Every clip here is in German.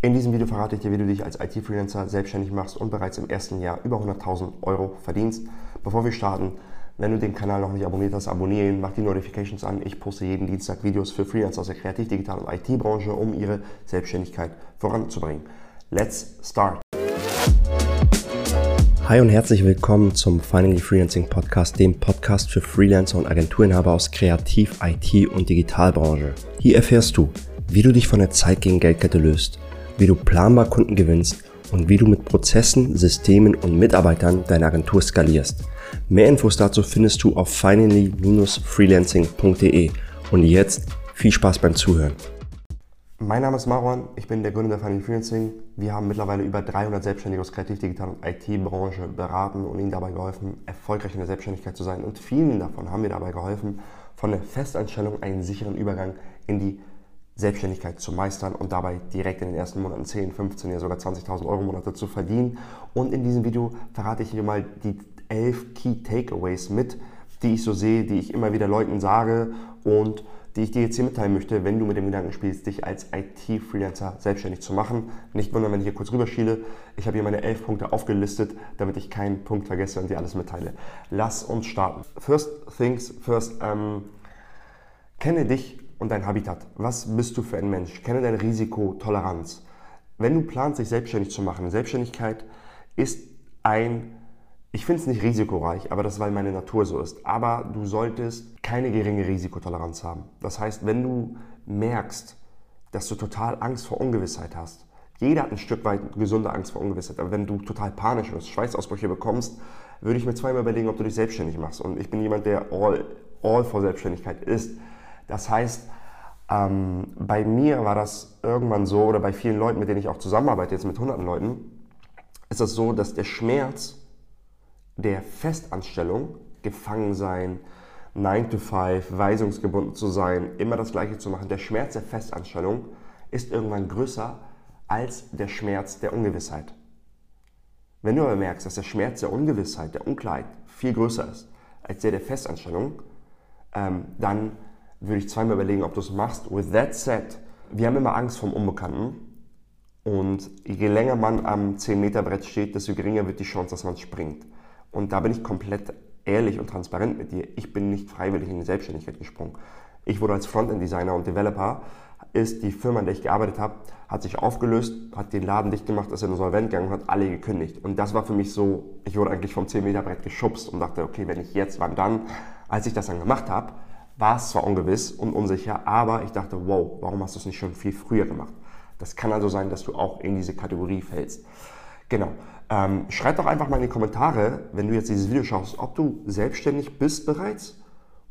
In diesem Video verrate ich dir, wie du dich als IT-Freelancer selbstständig machst und bereits im ersten Jahr über 100.000 Euro verdienst. Bevor wir starten, wenn du den Kanal noch nicht abonniert hast, abonniere ihn, mach die Notifications an. Ich poste jeden Dienstag Videos für Freelancer aus der Kreativ-, Digital- und IT-Branche, um ihre Selbstständigkeit voranzubringen. Let's start! Hi und herzlich willkommen zum Finally Freelancing Podcast, dem Podcast für Freelancer und Agenturinhaber aus Kreativ-, IT- und Digitalbranche. Hier erfährst du, wie du dich von der Zeit gegen Geldkette löst wie du planbar Kunden gewinnst und wie du mit Prozessen, Systemen und Mitarbeitern deine Agentur skalierst. Mehr Infos dazu findest du auf finally-freelancing.de. Und jetzt viel Spaß beim Zuhören. Mein Name ist Marwan, ich bin der Gründer der Finally Freelancing. Wir haben mittlerweile über 300 Selbstständige aus Kreativ-, Digital- und IT-Branche beraten und ihnen dabei geholfen, erfolgreich in der Selbstständigkeit zu sein. Und vielen davon haben wir dabei geholfen, von der Festanstellung einen sicheren Übergang in die Selbstständigkeit zu meistern und dabei direkt in den ersten Monaten 10, 15, ja sogar 20.000 Euro Monate zu verdienen. Und in diesem Video verrate ich dir mal die elf Key Takeaways mit, die ich so sehe, die ich immer wieder Leuten sage und die ich dir jetzt hier mitteilen möchte, wenn du mit dem Gedanken spielst, dich als IT-Freelancer selbstständig zu machen. Nicht wundern, wenn ich hier kurz rüberschiele. Ich habe hier meine elf Punkte aufgelistet, damit ich keinen Punkt vergesse und dir alles mitteile. Lass uns starten. First things first. Ähm, kenne dich und dein Habitat. Was bist du für ein Mensch? Kenne deine Risikotoleranz. Wenn du planst, dich selbstständig zu machen, Selbstständigkeit ist ein, ich finde es nicht risikoreich, aber das, weil meine Natur so ist. Aber du solltest keine geringe Risikotoleranz haben. Das heißt, wenn du merkst, dass du total Angst vor Ungewissheit hast, jeder hat ein Stück weit gesunde Angst vor Ungewissheit, aber wenn du total panisch wirst, Schweißausbrüche bekommst, würde ich mir zweimal überlegen, ob du dich selbstständig machst. Und ich bin jemand, der all, all vor Selbstständigkeit ist. Das heißt, ähm, bei mir war das irgendwann so, oder bei vielen Leuten, mit denen ich auch zusammenarbeite, jetzt mit hunderten Leuten, ist das so, dass der Schmerz der Festanstellung, gefangen sein, 9 to 5, weisungsgebunden zu sein, immer das Gleiche zu machen, der Schmerz der Festanstellung ist irgendwann größer als der Schmerz der Ungewissheit. Wenn du aber merkst, dass der Schmerz der Ungewissheit, der Unklarheit viel größer ist als der der Festanstellung, ähm, dann würde ich zweimal überlegen, ob du es machst. With that said, wir haben immer Angst vom Unbekannten. Und je länger man am 10-Meter-Brett steht, desto geringer wird die Chance, dass man springt. Und da bin ich komplett ehrlich und transparent mit dir. Ich bin nicht freiwillig in die Selbstständigkeit gesprungen. Ich wurde als Frontend-Designer und Developer, ist die Firma, in der ich gearbeitet habe, hat sich aufgelöst, hat den Laden dicht gemacht, ist in Insolvent gegangen und hat alle gekündigt. Und das war für mich so, ich wurde eigentlich vom 10-Meter-Brett geschubst und dachte, okay, wenn ich jetzt, wann dann? Als ich das dann gemacht habe, war es zwar ungewiss und unsicher, aber ich dachte, wow, warum hast du es nicht schon viel früher gemacht? Das kann also sein, dass du auch in diese Kategorie fällst. Genau. Ähm, schreib doch einfach mal in die Kommentare, wenn du jetzt dieses Video schaust, ob du selbstständig bist bereits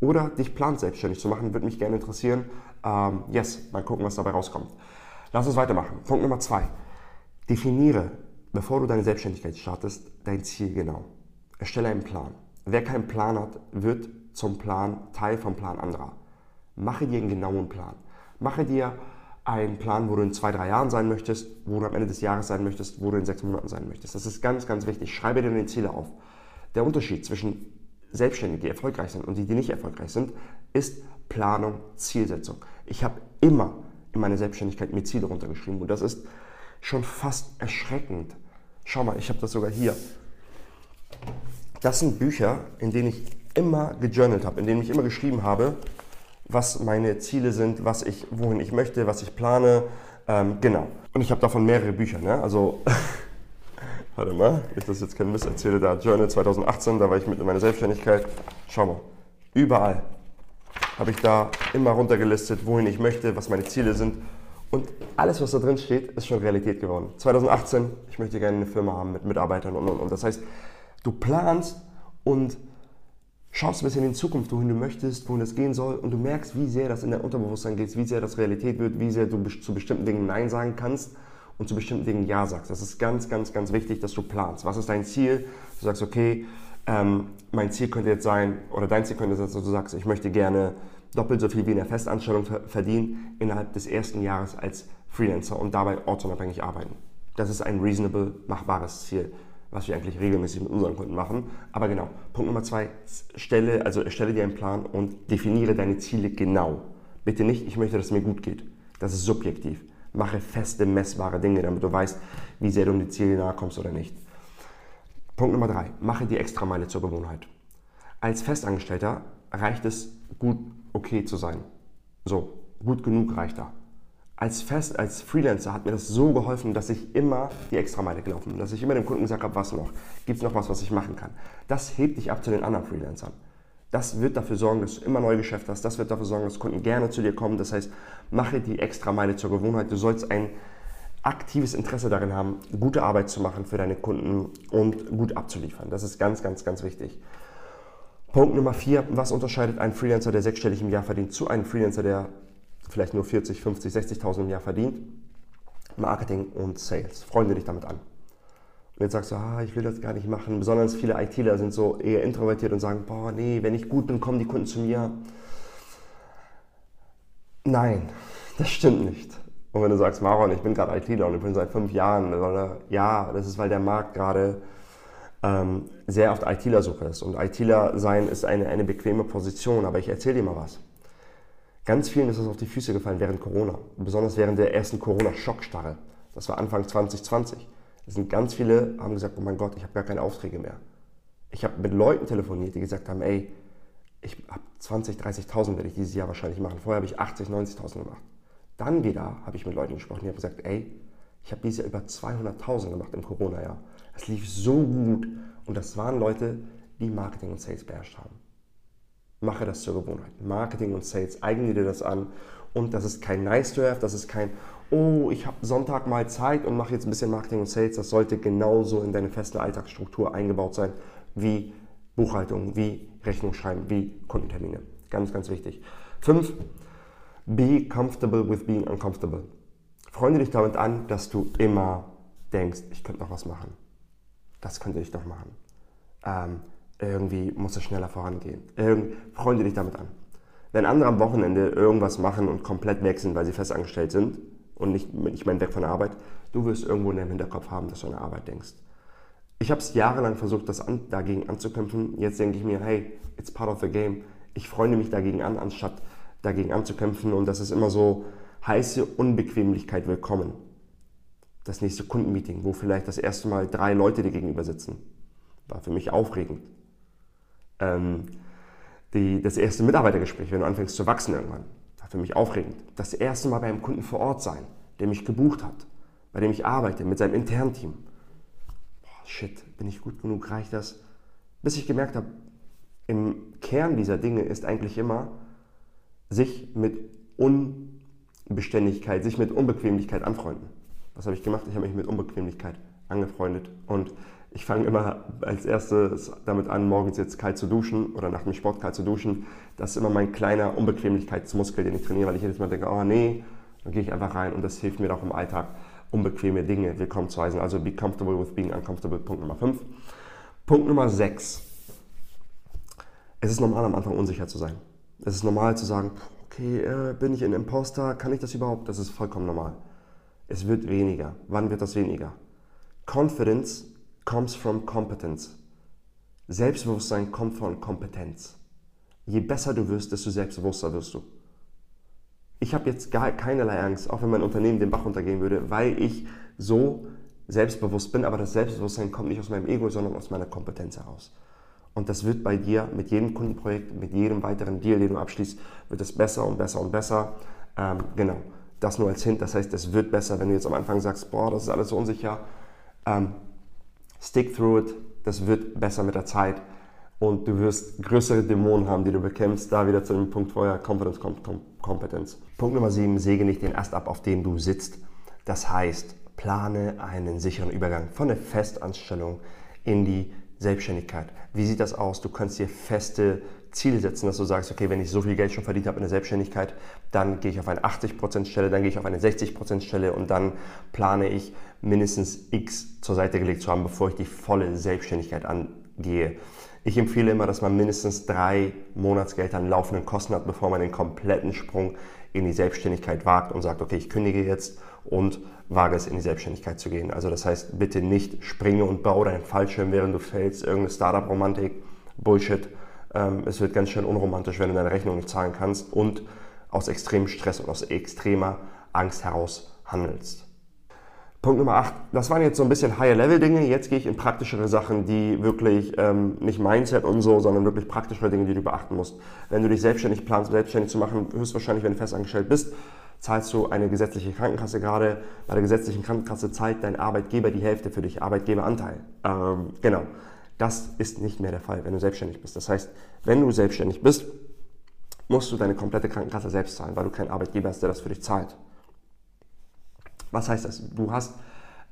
oder dich planst, selbstständig zu machen. Würde mich gerne interessieren. Ähm, yes, mal gucken, was dabei rauskommt. Lass uns weitermachen. Punkt Nummer zwei. Definiere, bevor du deine Selbstständigkeit startest, dein Ziel genau. Erstelle einen Plan. Wer keinen Plan hat, wird zum Plan Teil vom Plan anderer. Mache dir einen genauen Plan. Mache dir einen Plan, wo du in zwei, drei Jahren sein möchtest, wo du am Ende des Jahres sein möchtest, wo du in sechs Monaten sein möchtest. Das ist ganz, ganz wichtig. Schreibe dir deine Ziele auf. Der Unterschied zwischen Selbstständigen, die erfolgreich sind und die, die nicht erfolgreich sind, ist Planung, Zielsetzung. Ich habe immer in meiner Selbstständigkeit mir Ziele runtergeschrieben und das ist schon fast erschreckend. Schau mal, ich habe das sogar hier. Das sind Bücher, in denen ich immer gejournalt habe, in denen ich immer geschrieben habe, was meine Ziele sind, was ich, wohin ich möchte, was ich plane. Ähm, genau. Und ich habe davon mehrere Bücher. Ne? Also, warte mal, ich das jetzt kein Mist erzähle, da Journal 2018, da war ich mit in meiner Selbstständigkeit. Schau mal, überall habe ich da immer runtergelistet, wohin ich möchte, was meine Ziele sind. Und alles, was da drin steht, ist schon Realität geworden. 2018, ich möchte gerne eine Firma haben mit Mitarbeitern und und und. Das heißt, du planst und schaust ein bisschen in die Zukunft, wohin du möchtest, wohin es gehen soll und du merkst, wie sehr das in dein Unterbewusstsein geht, wie sehr das Realität wird, wie sehr du zu bestimmten Dingen Nein sagen kannst und zu bestimmten Dingen Ja sagst. Das ist ganz, ganz, ganz wichtig, dass du planst. Was ist dein Ziel? Du sagst, okay, ähm, mein Ziel könnte jetzt sein, oder dein Ziel könnte sein, dass du sagst, ich möchte gerne doppelt so viel wie in der Festanstellung verdienen innerhalb des ersten Jahres als Freelancer und dabei ortsunabhängig arbeiten. Das ist ein reasonable, machbares Ziel was wir eigentlich regelmäßig mit unseren Kunden machen. Aber genau, Punkt Nummer zwei, stelle, also erstelle dir einen Plan und definiere deine Ziele genau. Bitte nicht, ich möchte, dass es mir gut geht. Das ist subjektiv. Mache feste, messbare Dinge, damit du weißt, wie sehr du um die Ziele nahe kommst oder nicht. Punkt Nummer drei, mache die Extrameile zur Gewohnheit. Als Festangestellter reicht es, gut okay zu sein. So, gut genug reicht da. Als Fest, als Freelancer hat mir das so geholfen, dass ich immer die Extrameile gelaufen bin, dass ich immer dem Kunden gesagt habe, was noch, gibt es noch was, was ich machen kann. Das hebt dich ab zu den anderen Freelancern. Das wird dafür sorgen, dass du immer neue Geschäfte hast. Das wird dafür sorgen, dass Kunden gerne zu dir kommen. Das heißt, mache die Extrameile zur Gewohnheit. Du sollst ein aktives Interesse darin haben, gute Arbeit zu machen für deine Kunden und gut abzuliefern. Das ist ganz, ganz, ganz wichtig. Punkt Nummer vier, was unterscheidet einen Freelancer, der sechsstellig im Jahr verdient, zu einem Freelancer, der vielleicht nur 40, 50, 60.000 im Jahr verdient? Marketing und Sales. Freunde dich damit an. Und jetzt sagst du, ah, ich will das gar nicht machen. Besonders viele ITler sind so eher introvertiert und sagen, boah, nee, wenn ich gut bin, kommen die Kunden zu mir. Nein, das stimmt nicht. Und wenn du sagst, Maron, ich bin gerade ITler und ich bin seit fünf Jahren, ja, das ist, weil der Markt gerade ähm, sehr auf ITler-Suche ist. Und ITler sein ist eine, eine bequeme Position, aber ich erzähle dir mal was. Ganz vielen ist es auf die Füße gefallen während Corona, besonders während der ersten Corona-Schockstarre. Das war Anfang 2020. Es sind ganz viele, haben gesagt, oh mein Gott, ich habe gar keine Aufträge mehr. Ich habe mit Leuten telefoniert, die gesagt haben, ey, ich habe 20, 30.000 werde ich dieses Jahr wahrscheinlich machen. Vorher habe ich 80, 90.000 gemacht. Dann wieder habe ich mit Leuten gesprochen, die haben gesagt, ey, ich habe dieses Jahr über 200.000 gemacht im Corona-Jahr. Es lief so gut und das waren Leute, die Marketing und Sales beherrscht haben. Mache das zur Gewohnheit. Marketing und Sales, eigne dir das an und das ist kein nice to have, das ist kein, oh, ich habe Sonntag mal Zeit und mache jetzt ein bisschen Marketing und Sales. Das sollte genauso in deine feste Alltagsstruktur eingebaut sein wie Buchhaltung, wie Rechnung schreiben, wie Kundentermine. Ganz, ganz wichtig. Fünf, be comfortable with being uncomfortable. Freunde dich damit an, dass du immer denkst, ich könnte noch was machen. Das könnte ich doch machen. Ähm, irgendwie muss es schneller vorangehen. Irgend, freunde dich damit an. Wenn andere am Wochenende irgendwas machen und komplett weg sind, weil sie festangestellt sind, und nicht, ich meine weg von der Arbeit, du wirst irgendwo in deinem Hinterkopf haben, dass du an der Arbeit denkst. Ich habe es jahrelang versucht, das an, dagegen anzukämpfen. Jetzt denke ich mir, hey, it's part of the game. Ich freunde mich dagegen an, anstatt dagegen anzukämpfen. Und das ist immer so heiße Unbequemlichkeit willkommen. Das nächste Kundenmeeting, wo vielleicht das erste Mal drei Leute dir gegenüber sitzen, war für mich aufregend. Ähm, die, das erste Mitarbeitergespräch, wenn du anfängst zu wachsen irgendwann, war für mich aufregend. Das erste Mal beim Kunden vor Ort sein, der mich gebucht hat, bei dem ich arbeite, mit seinem internen Team. Boah, shit, bin ich gut genug, reicht das? Bis ich gemerkt habe, im Kern dieser Dinge ist eigentlich immer, sich mit Unbeständigkeit, sich mit Unbequemlichkeit anfreunden. Was habe ich gemacht? Ich habe mich mit Unbequemlichkeit angefreundet und ich fange immer als erstes damit an, morgens jetzt kalt zu duschen oder nach dem Sport kalt zu duschen. Das ist immer mein kleiner Unbequemlichkeitsmuskel, den ich trainiere, weil ich jedes Mal denke, oh nee, dann gehe ich einfach rein und das hilft mir auch im Alltag, unbequeme Dinge willkommen zu heißen. Also be comfortable with being uncomfortable, Punkt Nummer 5. Punkt Nummer 6. Es ist normal am Anfang unsicher zu sein. Es ist normal zu sagen, okay, äh, bin ich ein Imposter, kann ich das überhaupt? Das ist vollkommen normal. Es wird weniger. Wann wird das weniger? Confidence comes from competence. Selbstbewusstsein kommt von Kompetenz. Je besser du wirst, desto selbstbewusster wirst du. Ich habe jetzt gar keinerlei Angst, auch wenn mein Unternehmen den Bach runtergehen würde, weil ich so selbstbewusst bin, aber das Selbstbewusstsein kommt nicht aus meinem Ego, sondern aus meiner Kompetenz heraus. Und das wird bei dir mit jedem Kundenprojekt, mit jedem weiteren Deal, den du abschließt, wird es besser und besser und besser. Ähm, genau, das nur als Hint. Das heißt, es wird besser, wenn du jetzt am Anfang sagst, boah, das ist alles so unsicher. Ähm, Stick through it, das wird besser mit der Zeit und du wirst größere Dämonen haben, die du bekämpfst. Da wieder zu dem Punkt vorher, Confidence, Competence. Punkt Nummer 7, säge nicht den Ast ab, auf dem du sitzt. Das heißt, plane einen sicheren Übergang von der Festanstellung in die Selbstständigkeit. Wie sieht das aus? Du kannst dir feste Ziele setzen, dass du sagst, okay, wenn ich so viel Geld schon verdient habe in der Selbstständigkeit, dann gehe ich auf eine 80% Stelle, dann gehe ich auf eine 60% Stelle und dann plane ich mindestens X zur Seite gelegt zu haben, bevor ich die volle Selbstständigkeit angehe. Ich empfehle immer, dass man mindestens drei Monatsgelder an laufenden Kosten hat, bevor man den kompletten Sprung in die Selbstständigkeit wagt und sagt, okay, ich kündige jetzt und wage es in die Selbstständigkeit zu gehen. Also das heißt, bitte nicht springe und baue deinen Fallschirm, während du fällst, irgendeine Startup-Romantik, Bullshit. Ähm, es wird ganz schön unromantisch, wenn du deine Rechnung nicht zahlen kannst und aus extremem Stress und aus extremer Angst heraus handelst. Punkt Nummer 8. Das waren jetzt so ein bisschen Higher-Level-Dinge. Jetzt gehe ich in praktischere Sachen, die wirklich ähm, nicht Mindset und so, sondern wirklich praktischere Dinge, die du beachten musst. Wenn du dich selbstständig planst, selbstständig zu machen, höchstwahrscheinlich, wenn du festangestellt bist, zahlst du eine gesetzliche Krankenkasse gerade. Bei der gesetzlichen Krankenkasse zahlt dein Arbeitgeber die Hälfte für dich, Arbeitgeberanteil. Ähm, genau. Das ist nicht mehr der Fall, wenn du selbstständig bist. Das heißt, wenn du selbstständig bist, musst du deine komplette Krankenkasse selbst zahlen, weil du keinen Arbeitgeber hast, der das für dich zahlt. Was heißt das? Du hast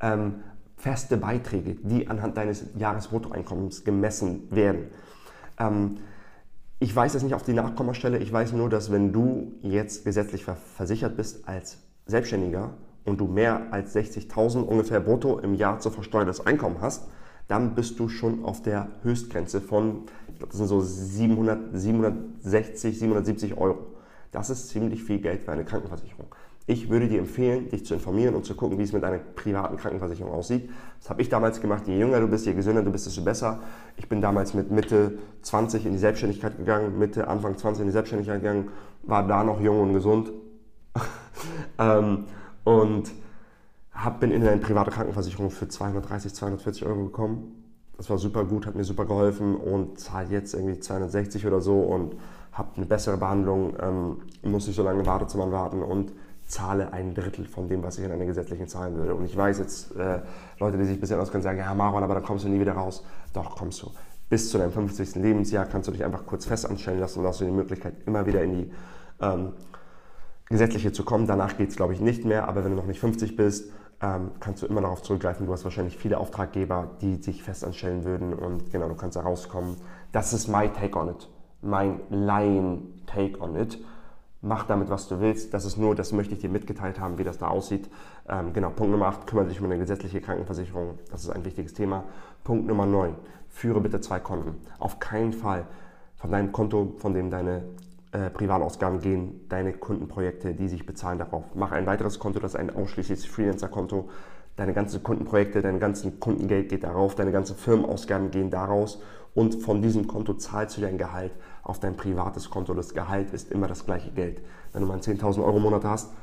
ähm, feste Beiträge, die anhand deines Jahresbruttoeinkommens gemessen werden. Ähm, ich weiß es nicht auf die Nachkommastelle, ich weiß nur, dass wenn du jetzt gesetzlich versichert bist als Selbstständiger und du mehr als 60.000 ungefähr brutto im Jahr zu versteuertes Einkommen hast, dann bist du schon auf der Höchstgrenze von, ich glaube, das sind so 700, 760, 770 Euro. Das ist ziemlich viel Geld für eine Krankenversicherung. Ich würde dir empfehlen, dich zu informieren und zu gucken, wie es mit deiner privaten Krankenversicherung aussieht. Das habe ich damals gemacht. Je jünger du bist, je gesünder du bist, desto besser. Ich bin damals mit Mitte 20 in die Selbstständigkeit gegangen, Mitte, Anfang 20 in die Selbstständigkeit gegangen, war da noch jung und gesund. ähm, und hab, bin in eine private Krankenversicherung für 230, 240 Euro gekommen. Das war super gut, hat mir super geholfen und zahle jetzt irgendwie 260 oder so und habe eine bessere Behandlung, ähm, muss nicht so lange im Wartezimmer warten und zahle ein Drittel von dem, was ich in einer gesetzlichen zahlen würde. Und ich weiß jetzt, äh, Leute, die sich ein bisschen auskennen, sagen, ja Maron, aber dann kommst du nie wieder raus. Doch, kommst du. Bis zu deinem 50. Lebensjahr kannst du dich einfach kurz fest anstellen lassen und hast du die Möglichkeit, immer wieder in die ähm, gesetzliche zu kommen. Danach geht es, glaube ich, nicht mehr. Aber wenn du noch nicht 50 bist, ähm, kannst du immer darauf zurückgreifen. Du hast wahrscheinlich viele Auftraggeber, die sich fest anstellen würden und genau, du kannst da rauskommen. Das ist my take on it. Mein Laien-Take on it mach damit, was du willst. Das ist nur, das möchte ich dir mitgeteilt haben, wie das da aussieht. Ähm, genau, Punkt Nummer 8, kümmere dich um eine gesetzliche Krankenversicherung. Das ist ein wichtiges Thema. Punkt Nummer 9, führe bitte zwei Konten. Auf keinen Fall von deinem Konto, von dem deine äh, Privatausgaben gehen, deine Kundenprojekte, die sich bezahlen darauf. Mach ein weiteres Konto, das ist ein ausschließliches Freelancer-Konto. Deine ganzen Kundenprojekte, dein ganzen Kundengeld geht darauf, deine ganzen Firmenausgaben gehen daraus und von diesem Konto zahlst du dein Gehalt auf dein privates Konto. Das Gehalt ist immer das gleiche Geld. Wenn du mal 10.000 Euro im Monat hast,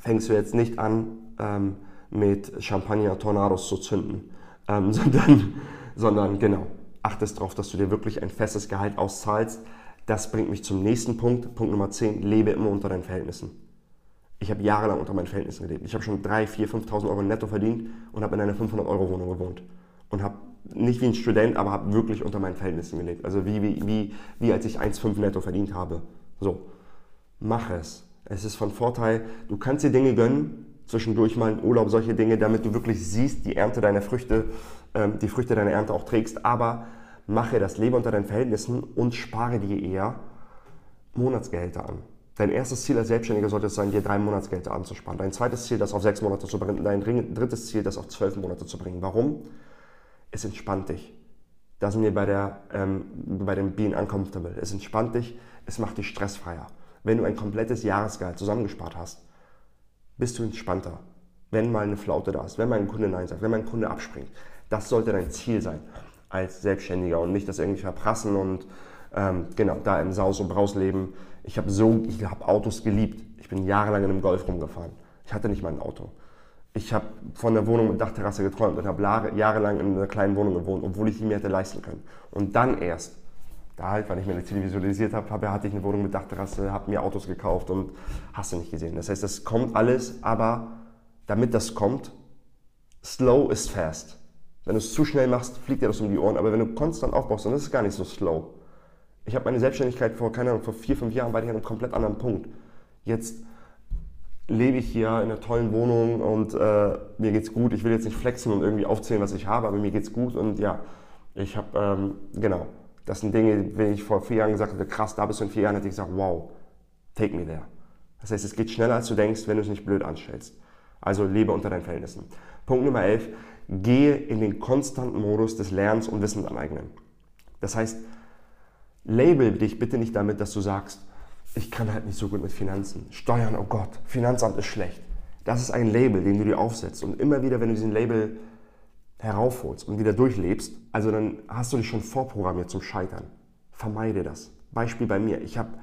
fängst du jetzt nicht an, ähm, mit Champagner-Tornados zu zünden, ähm, sondern, sondern genau, achtest darauf, dass du dir wirklich ein festes Gehalt auszahlst. Das bringt mich zum nächsten Punkt. Punkt Nummer 10, lebe immer unter deinen Verhältnissen. Ich habe jahrelang unter meinen Verhältnissen gelebt. Ich habe schon 3.000, 4.000, 5.000 Euro netto verdient und habe in einer 500-Euro-Wohnung gewohnt. Und habe nicht wie ein Student, aber habe wirklich unter meinen Verhältnissen gelebt. Also wie, wie, wie, wie als ich 1,5 netto verdient habe. So, mach es. Es ist von Vorteil. Du kannst dir Dinge gönnen, zwischendurch mal einen Urlaub, solche Dinge, damit du wirklich siehst, die Ernte deiner Früchte, ähm, die Früchte deiner Ernte auch trägst. Aber mache das Leben unter deinen Verhältnissen und spare dir eher Monatsgehälter an. Dein erstes Ziel als Selbstständiger sollte es sein, dir drei Monatsgehälter anzusparen. Dein zweites Ziel, das auf sechs Monate zu bringen. Dein drittes Ziel, das auf zwölf Monate zu bringen. Warum? es entspannt dich. Da sind wir bei, der, ähm, bei dem Being Uncomfortable. Es entspannt dich, es macht dich stressfreier. Wenn du ein komplettes Jahresgehalt zusammengespart hast, bist du entspannter. Wenn mal eine Flaute da ist, wenn mal ein Kunde Nein sagt, wenn mal ein Kunde abspringt. Das sollte dein Ziel sein als Selbstständiger und nicht das irgendwie verprassen und ähm, genau, da im Saus und Braus leben. Ich habe so, ich habe Autos geliebt. Ich bin jahrelang in einem Golf rumgefahren. Ich hatte nicht mal ein Auto ich habe von der Wohnung mit Dachterrasse geträumt und habe jahrelang in einer kleinen Wohnung gewohnt, obwohl ich die mir hätte leisten können. Und dann erst, da halt, weil ich mir eine Ziele visualisiert habe, hatte ich eine Wohnung mit Dachterrasse, habe mir Autos gekauft und hast du nicht gesehen. Das heißt, das kommt alles, aber damit das kommt, slow ist fast. Wenn du es zu schnell machst, fliegt dir das um die Ohren, aber wenn du konstant aufbaust, dann ist es gar nicht so slow. Ich habe meine Selbstständigkeit vor, keine Ahnung, vor vier, fünf Jahren war ich an einem komplett anderen Punkt. Jetzt lebe ich hier in einer tollen Wohnung und äh, mir geht's gut. Ich will jetzt nicht flexen und irgendwie aufzählen, was ich habe, aber mir geht's gut und ja, ich habe, ähm, genau, das sind Dinge, wenn ich vor vier Jahren gesagt hätte, krass, da bist du in vier Jahren, hätte ich gesagt, wow, take me there. Das heißt, es geht schneller, als du denkst, wenn du es nicht blöd anstellst. Also lebe unter deinen Verhältnissen. Punkt Nummer 11, gehe in den konstanten Modus des Lernens und Wissens aneignen. Das heißt, label dich bitte nicht damit, dass du sagst, ich kann halt nicht so gut mit Finanzen. Steuern, oh Gott, Finanzamt ist schlecht. Das ist ein Label, den du dir aufsetzt. Und immer wieder, wenn du diesen Label heraufholst und wieder durchlebst, also dann hast du dich schon vorprogrammiert zum Scheitern. Vermeide das. Beispiel bei mir. Ich, hab,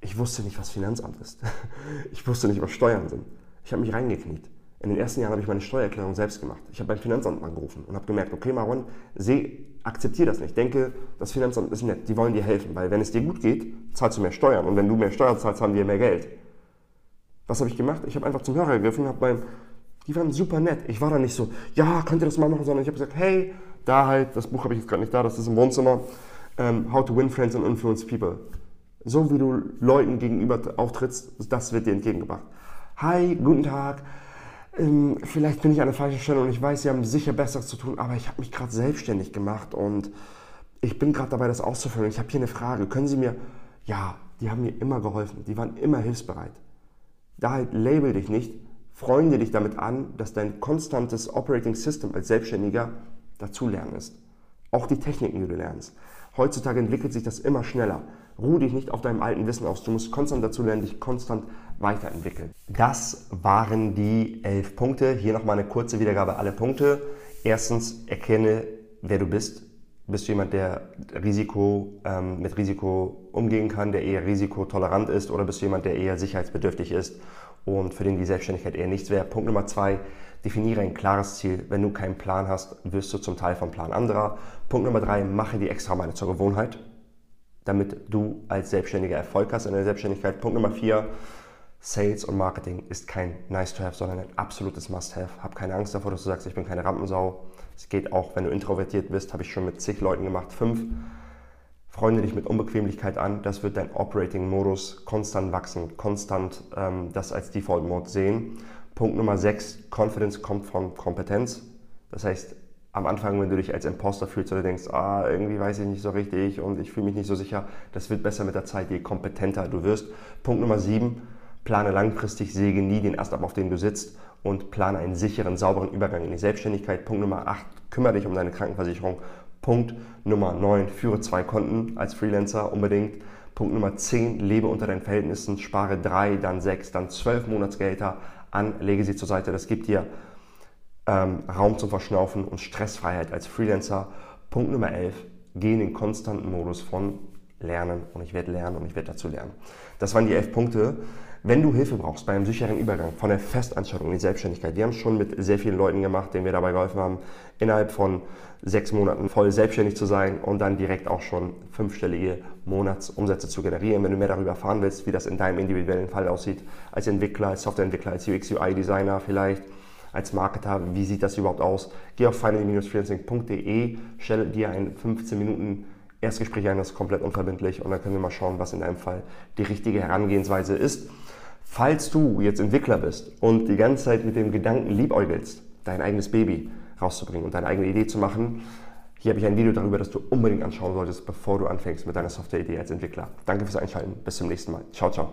ich wusste nicht, was Finanzamt ist. Ich wusste nicht, was Steuern sind. Ich habe mich reingekniet. In den ersten Jahren habe ich meine Steuererklärung selbst gemacht. Ich habe beim Finanzamt angerufen und habe gemerkt, okay, Marwan, seh, akzeptiere das nicht. Denke, das Finanzamt ist nett, die wollen dir helfen, weil wenn es dir gut geht, zahlst du mehr Steuern und wenn du mehr Steuern zahlst, haben die mehr Geld. Was habe ich gemacht? Ich habe einfach zum Hörer gegriffen, habe beim, die waren super nett. Ich war da nicht so, ja, könnt ihr das mal machen, sondern ich habe gesagt, hey, da halt, das Buch habe ich jetzt gerade nicht da, das ist im Wohnzimmer, um, ähm, How to Win Friends and Influence People. So wie du Leuten gegenüber auftrittst, das wird dir entgegengebracht. Hi, guten Tag, ähm, vielleicht bin ich an der falschen Stelle und ich weiß, Sie haben sicher Besseres zu tun, aber ich habe mich gerade selbstständig gemacht und ich bin gerade dabei, das auszufüllen. Ich habe hier eine Frage. Können Sie mir, ja, die haben mir immer geholfen, die waren immer hilfsbereit. Daher label dich nicht, freunde dich damit an, dass dein konstantes Operating System als Selbstständiger dazulernen ist. Auch die Techniken, die du lernst. Heutzutage entwickelt sich das immer schneller. Ruhe dich nicht auf deinem alten Wissen aus. Du musst konstant dazu lernen, dich konstant weiterentwickeln. Das waren die elf Punkte. Hier nochmal eine kurze Wiedergabe aller Punkte. Erstens, erkenne, wer du bist. Bist du jemand, der Risiko, ähm, mit Risiko umgehen kann, der eher risikotolerant ist oder bist du jemand, der eher sicherheitsbedürftig ist und für den die Selbstständigkeit eher nichts wäre? Punkt Nummer zwei, definiere ein klares Ziel. Wenn du keinen Plan hast, wirst du zum Teil vom Plan anderer. Punkt Nummer drei, mache die Extrameile zur Gewohnheit damit du als Selbstständiger Erfolg hast in der Selbstständigkeit. Punkt Nummer vier, Sales und Marketing ist kein Nice-to-have, sondern ein absolutes Must-have. Hab keine Angst davor, dass du sagst, ich bin keine Rampensau. Es geht auch, wenn du introvertiert bist, habe ich schon mit zig Leuten gemacht. Fünf, freunde dich mit Unbequemlichkeit an. Das wird dein Operating-Modus konstant wachsen, konstant ähm, das als Default-Mode sehen. Punkt Nummer sechs, Confidence kommt von Kompetenz. Das heißt, am Anfang, wenn du dich als Imposter fühlst oder denkst, ah, irgendwie weiß ich nicht so richtig und ich fühle mich nicht so sicher, das wird besser mit der Zeit, je kompetenter du wirst. Punkt Nummer sieben, plane langfristig, säge nie den Ast auf dem du sitzt und plane einen sicheren, sauberen Übergang in die Selbstständigkeit. Punkt Nummer acht, kümmere dich um deine Krankenversicherung. Punkt Nummer neun, führe zwei Konten als Freelancer unbedingt. Punkt Nummer zehn, lebe unter deinen Verhältnissen, spare drei, dann sechs, dann zwölf Monatsgelder an, lege sie zur Seite. Das gibt dir ähm, Raum zum Verschnaufen und Stressfreiheit als Freelancer. Punkt Nummer 11, geh in den konstanten Modus von Lernen und ich werde lernen und ich werde dazu lernen. Das waren die elf Punkte. Wenn du Hilfe brauchst bei einem sicheren Übergang von der Festanstellung in die Selbstständigkeit, wir haben es schon mit sehr vielen Leuten gemacht, denen wir dabei geholfen haben, innerhalb von sechs Monaten voll selbstständig zu sein und dann direkt auch schon fünfstellige Monatsumsätze zu generieren. Wenn du mehr darüber erfahren willst, wie das in deinem individuellen Fall aussieht, als Entwickler, als Softwareentwickler, als UX-UI-Designer vielleicht, als Marketer, wie sieht das überhaupt aus? Geh auf finally-freelancing.de, stell dir ein 15 Minuten Erstgespräch ein, das ist komplett unverbindlich und dann können wir mal schauen, was in deinem Fall die richtige Herangehensweise ist. Falls du jetzt Entwickler bist und die ganze Zeit mit dem Gedanken liebäugelst, dein eigenes Baby rauszubringen und deine eigene Idee zu machen, hier habe ich ein Video darüber, das du unbedingt anschauen solltest, bevor du anfängst mit deiner Software-Idee als Entwickler. Danke fürs Einschalten. Bis zum nächsten Mal. Ciao, ciao.